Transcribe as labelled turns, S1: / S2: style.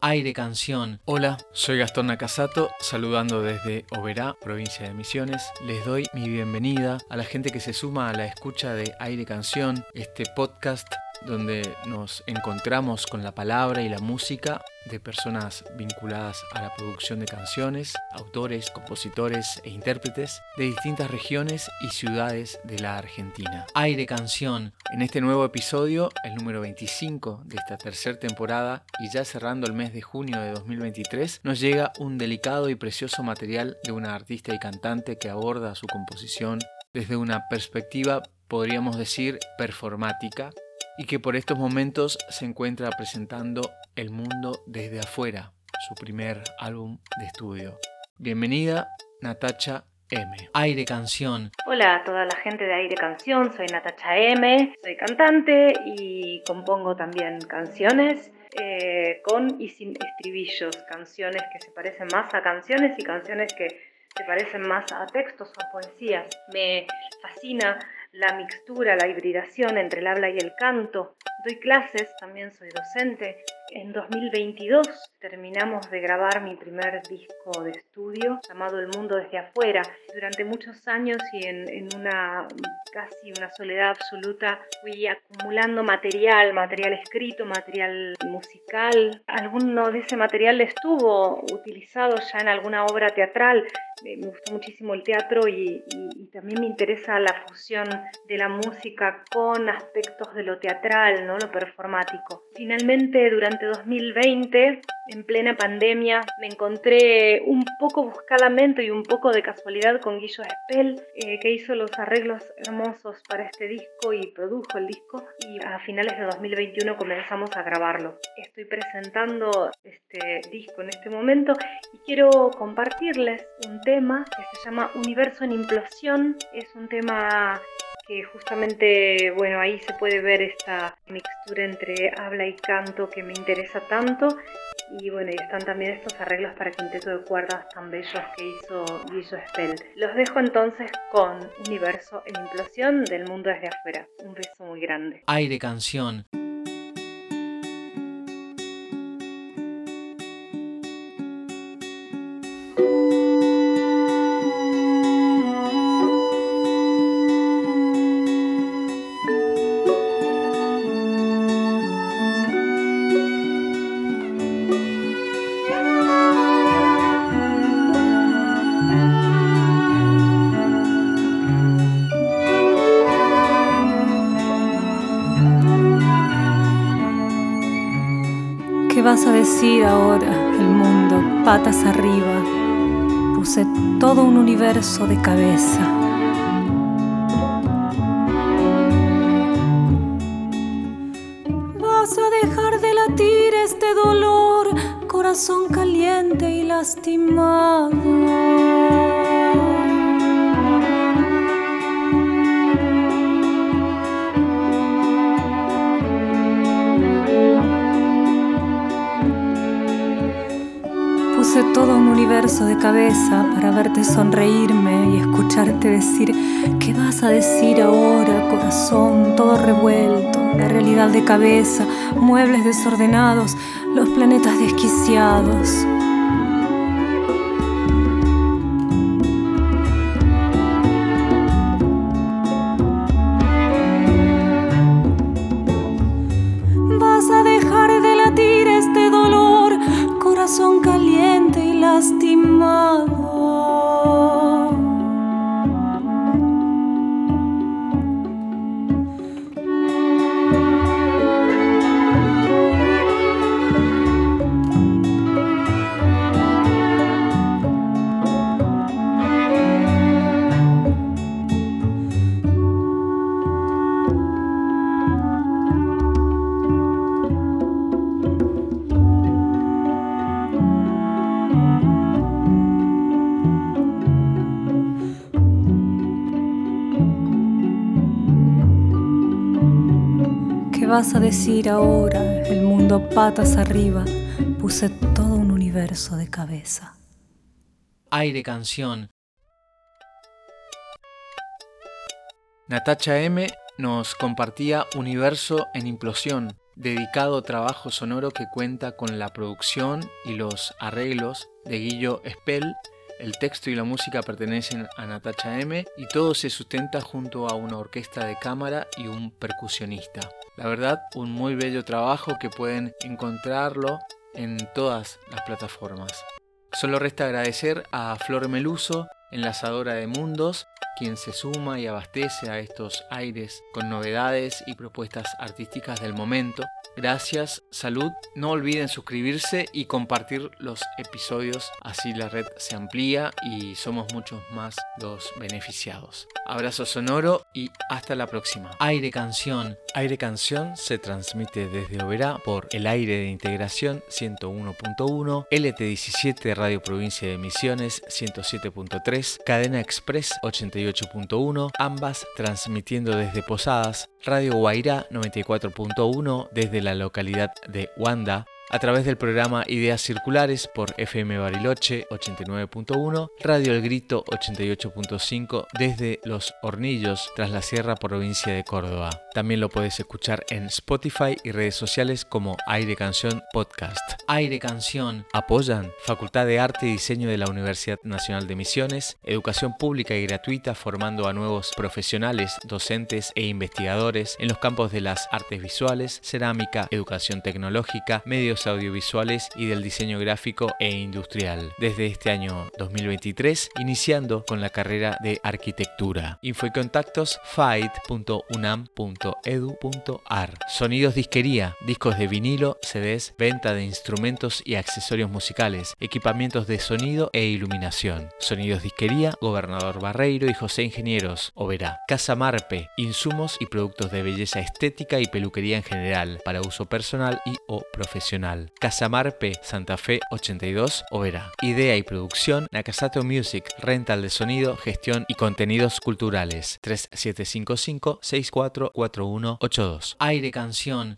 S1: Aire Canción. Hola, soy Gastón Nakasato, saludando desde Oberá, provincia de Misiones. Les doy mi bienvenida a la gente que se suma a la escucha de Aire Canción, este podcast donde nos encontramos con la palabra y la música de personas vinculadas a la producción de canciones, autores, compositores e intérpretes de distintas regiones y ciudades de la Argentina. Aire Canción, en este nuevo episodio, el número 25 de esta tercera temporada y ya cerrando el mes de junio de 2023, nos llega un delicado y precioso material de una artista y cantante que aborda su composición desde una perspectiva, podríamos decir, performática y que por estos momentos se encuentra presentando El Mundo desde afuera, su primer álbum de estudio. Bienvenida, Natacha M. Aire Canción.
S2: Hola a toda la gente de Aire Canción, soy Natacha M, soy cantante y compongo también canciones eh, con y sin estribillos, canciones que se parecen más a canciones y canciones que se parecen más a textos o poesías. Me fascina la mixtura, la hibridación entre el habla y el canto. Doy clases, también soy docente. En 2022 terminamos de grabar mi primer disco de estudio llamado El Mundo desde afuera. Durante muchos años y en, una casi una soledad absoluta fui acumulando material, material escrito, material musical. Alguno de ese material estuvo utilizado ya en alguna obra teatral. Me gustó muchísimo el teatro y, y también me interesa la fusión de la música con aspectos de lo teatral, ¿no? lo performático. Finalmente, durante 2020, en plena pandemia, me encontré un poco buscadamente y un poco de casualidad con Guillo Espel, eh, que hizo los arreglos hermosos para este disco y produjo el disco. Y a finales de 2021 comenzamos a grabarlo. Estoy presentando este disco en este momento y quiero compartirles un tema que se llama Universo en Implosión. Es un tema que justamente, bueno, ahí se puede ver esta mixtura entre habla y canto que me interesa tanto. Y bueno, y están también estos arreglos para quinteto de cuerdas tan bellos que hizo Guillo Spell. Los dejo entonces con Universo en Implosión del mundo desde afuera. Un beso muy grande.
S1: Aire Canción.
S3: Vas a decir ahora, el mundo patas arriba? Puse todo un universo de cabeza. Vas a dejar de latir este dolor, corazón caliente y lastimado. Universo de cabeza para verte sonreírme y escucharte decir qué vas a decir ahora, corazón, todo revuelto, la realidad de cabeza, muebles desordenados, los planetas desquiciados. Vas a decir ahora? El mundo patas arriba, puse todo un universo de cabeza.
S1: Aire canción. Natacha M nos compartía Universo en implosión
S4: dedicado trabajo sonoro que cuenta con la producción y los arreglos de Guillo Spell. El texto y la música pertenecen a Natacha M y todo se sustenta junto a una orquesta de cámara y un percusionista. La verdad, un muy bello trabajo que pueden encontrarlo en todas las plataformas. Solo resta agradecer a Flor Meluso, enlazadora de mundos, quien se suma y abastece a estos aires con novedades y propuestas artísticas del momento. Gracias, salud. No olviden suscribirse y compartir los episodios, así la red se amplía y somos muchos más los beneficiados. Abrazo sonoro y hasta la próxima. Aire Canción. Aire Canción se transmite desde Oberá por el aire de integración 101.1, LT17 Radio Provincia de Misiones 107.3, Cadena Express 88.1, ambas transmitiendo desde Posadas, Radio Guairá 94.1 desde la localidad de Wanda, a través del programa Ideas Circulares por FM Bariloche 89.1, Radio El Grito 88.5 desde Los Hornillos, tras la Sierra, provincia de Córdoba. También lo puedes escuchar en Spotify y redes sociales como Aire Canción Podcast. Aire Canción apoyan Facultad de Arte y Diseño de la Universidad Nacional de Misiones, educación pública y gratuita formando a nuevos profesionales, docentes e investigadores en los campos de las artes visuales, cerámica, educación tecnológica, medios audiovisuales y del diseño gráfico e industrial. Desde este año 2023, iniciando con la carrera de arquitectura. Info y contactos fight.unam.edu.ar. Sonidos disquería, discos de vinilo, CDs, venta de instrumentos y accesorios musicales, equipamientos de sonido e iluminación. Sonidos disquería, Gobernador Barreiro y José Ingenieros, Oberá. Casa Marpe, insumos y productos de belleza estética y peluquería en general, para uso personal y o profesional. Casamarpe, Santa Fe 82, Oberá. Idea y producción, Nakasato Music, rental de sonido, gestión y contenidos culturales. 3755 644182. Aire Canción,